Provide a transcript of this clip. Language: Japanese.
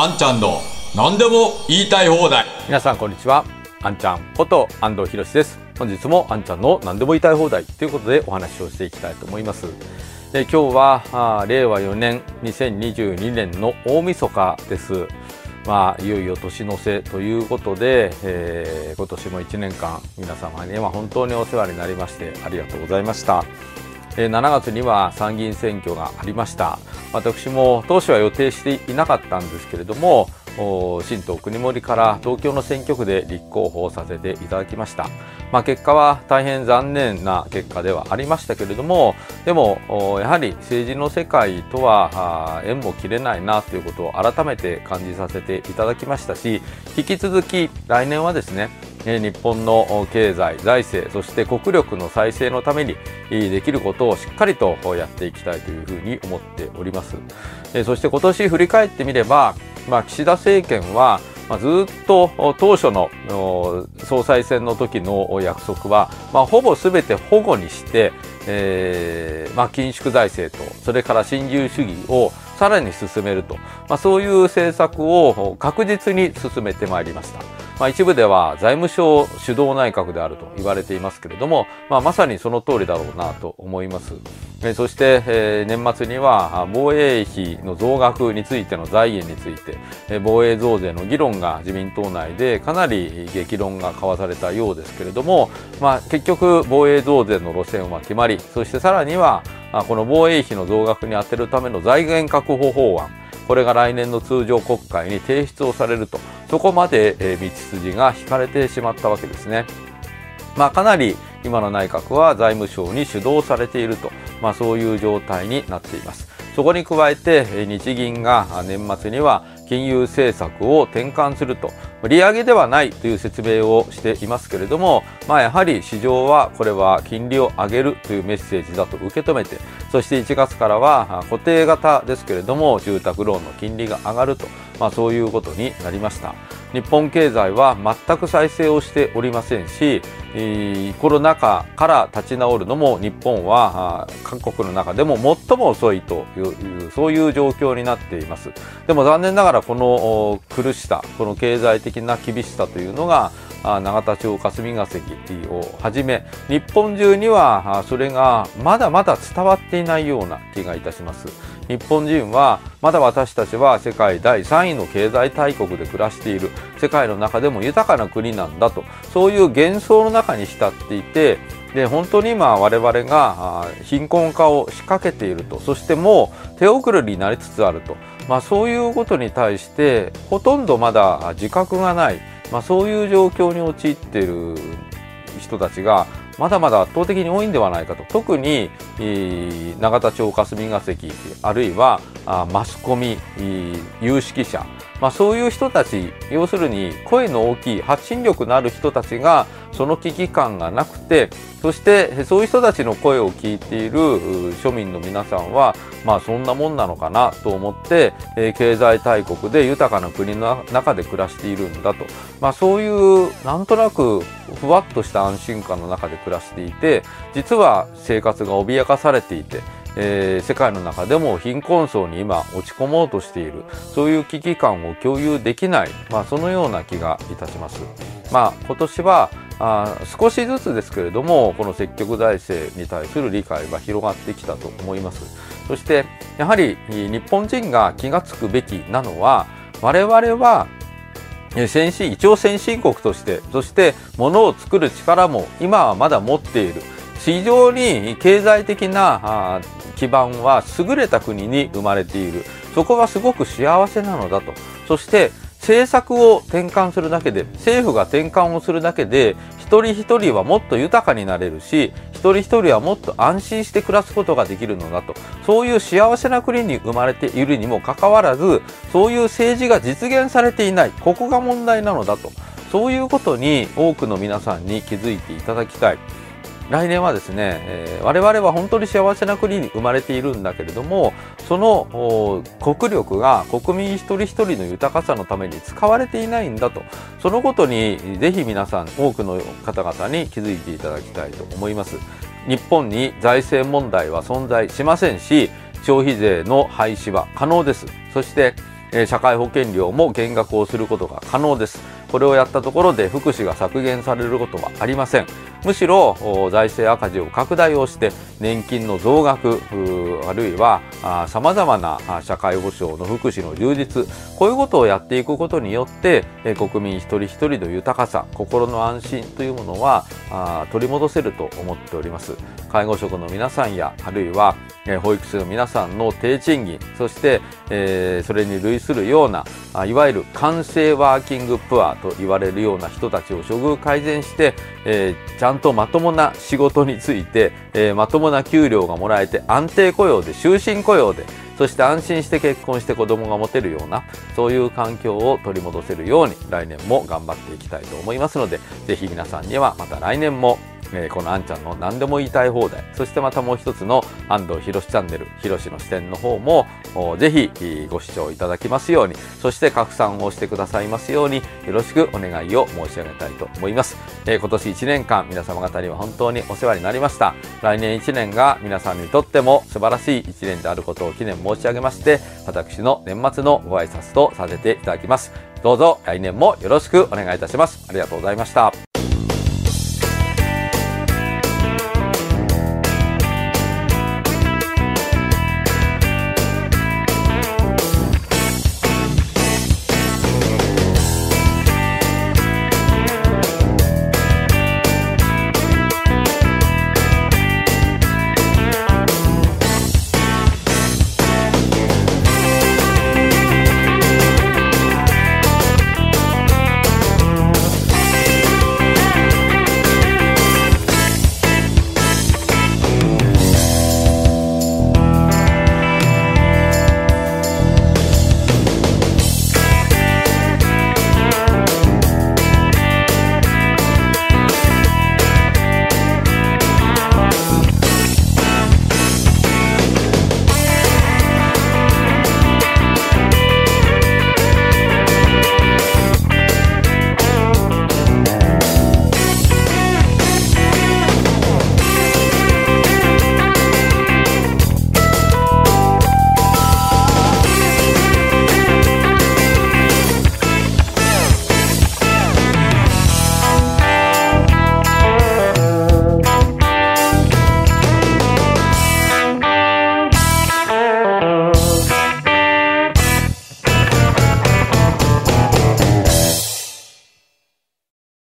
あんちゃんの何でも言いたい放題。皆さんこんにちは。あんちゃんこと安藤博です。本日もあんちゃんの何でも言いたい放題ということでお話をしていきたいと思います。で今日は令和4年2022年の大晦日です。まあ、いよいよ年の瀬ということで、えー、今年も1年間皆様には本当にお世話になりましてありがとうございました。7月には参議院選挙がありました。私も当初は予定していなかったんですけれども新党国盛から東京の選挙区で立候補させていただきました、まあ、結果は大変残念な結果ではありましたけれどもでもやはり政治の世界とは縁も切れないなということを改めて感じさせていただきましたし引き続き来年はですね日本の経済、財政、そして国力の再生のためにできることをしっかりとやっていきたいというふうに思っております。そして今年振り返ってみれば、まあ、岸田政権は、ずっと当初の総裁選の時の約束は、まあ、ほぼ全て保護にして、えーまあ、緊縮財政とそれから新自由主義をさらに進めると、まあ、そういう政策を確実に進めてまいりました。まあ、一部では財務省主導内閣であると言われていますけれども、まあ、まさにその通りだろうなと思います。そして、年末には防衛費の増額についての財源について、防衛増税の議論が自民党内でかなり激論が交わされたようですけれども、まあ、結局防衛増税の路線は決まりそしてさらにはこの防衛費の増額に充てるための財源確保法案これが来年の通常国会に提出をされるとそこまで、え道筋が引かれてしまったわけですね。まあ、かなり今の内閣は財務省に主導されていると、まあ、そういう状態になっています。そこに加えて日銀が年末には金融政策を転換すると。利上げではないという説明をしていますけれども、まあ、やはり市場はこれは金利を上げるというメッセージだと受け止めてそして1月からは固定型ですけれども住宅ローンの金利が上がると、まあ、そういうことになりました。日本経済は全く再生をしておりませんしコロナ禍から立ち直るのも日本は韓国の中でも最も遅いというそういう状況になっています。でも残念ながらこの苦しさこの経済的な厳しさというのが永田町霞が関をはじめ日本中にはそれがまだまだ伝わっていないような気がいたします。日本人はまだ私たちは世界第3位の経済大国で暮らしている。世界の中でも豊かな国なんだと。そういう幻想の中に浸っていてで本当に今我々が貧困化を仕掛けていると。そしてもう手遅れになりつつあると、まあ、そういうことに対してほとんどまだ自覚がない、まあ、そういう状況に陥っている人たちがまだまだ圧倒的に多いんではないかと。特に永田町霞が関あるいはマスコミ有識者。まあ、そういう人たち要するに声の大きい発信力のある人たちがその危機感がなくてそしてそういう人たちの声を聞いている庶民の皆さんはまあそんなもんなのかなと思って、え経済大国で豊かな国の中で暮らしているんだと、まあ、そういうなんとなくふわっとした安心感の中で暮暮らしていて実は生活が脅かされていてえー、世界の中でも貧困層に今落ち込もうとしているそういう危機感を共有できない、まあ、そのような気がいたします。まあ、今年はあ少しずつですけれどもこの積極財政に対する理解が広がってきたと思いますそしてやはり日本人が気が付くべきなのは我々は先進一応先進国としてそして物を作る力も今はまだ持っている。非常に経済的な基盤は優れた国に生まれている。そこはすごく幸せなのだと。そして政策を転換するだけで政府が転換をするだけで一人一人はもっと豊かになれるし一人一人はもっと安心して暮らすことができるのだと。そういう幸せな国に生まれているにもかかわらずそういう政治が実現されていない。ここが問題なのだと。そういうことに多くの皆さんに気づいていただきたい。来年はですね、えー、我々は本当に幸せな国に生まれているんだけれどもその国力が国民一人一人の豊かさのために使われていないんだと。そのことにぜひ皆さん多くの方々に気づいていただきたいと思います。日本に財政問題は存在しませんし消費税の廃止は可能です。そしてえ社会保険料も減額をすることが可能です。これをやったところで福祉が削減されることはありません。むしろ財政赤字を拡大をして年金の増額あるいはさまざまな社会保障の福祉の充実こういうことをやっていくことによって国民一人一人の豊かさ心の安心というものは取り戻せると思っております。介護職の皆さんやあるいは保育士の皆さんの低賃金そして、えそれに類するようないわゆる完成ワーキングプアと言われるような人たちを処遇改善して、えちゃんとまともな仕事について、えまともな給料がもらえて安定雇用で終身雇用でそして安心して結婚して子供が持てるようなそういう環境を取り戻せるように来年も頑張っていきたいと思いますのでぜひ皆さんにはまた来年もえー、このあんちゃんの何でも言いたい放題。そしてまたもう一つの安藤博チャンネル博の視点の方もぜひご視聴いただきますように。そして拡散をしてくださいますようによろしくお願いを申し上げたいと思います、えー、今年1年間皆様方には本当にお世話になりました。来年1年が皆さんにとっても素晴らしい1年であることを記念申し上げまして私の年末のご挨拶とさせていただきます。どうぞ来年もよろしくお願いいたします。ありがとうございました。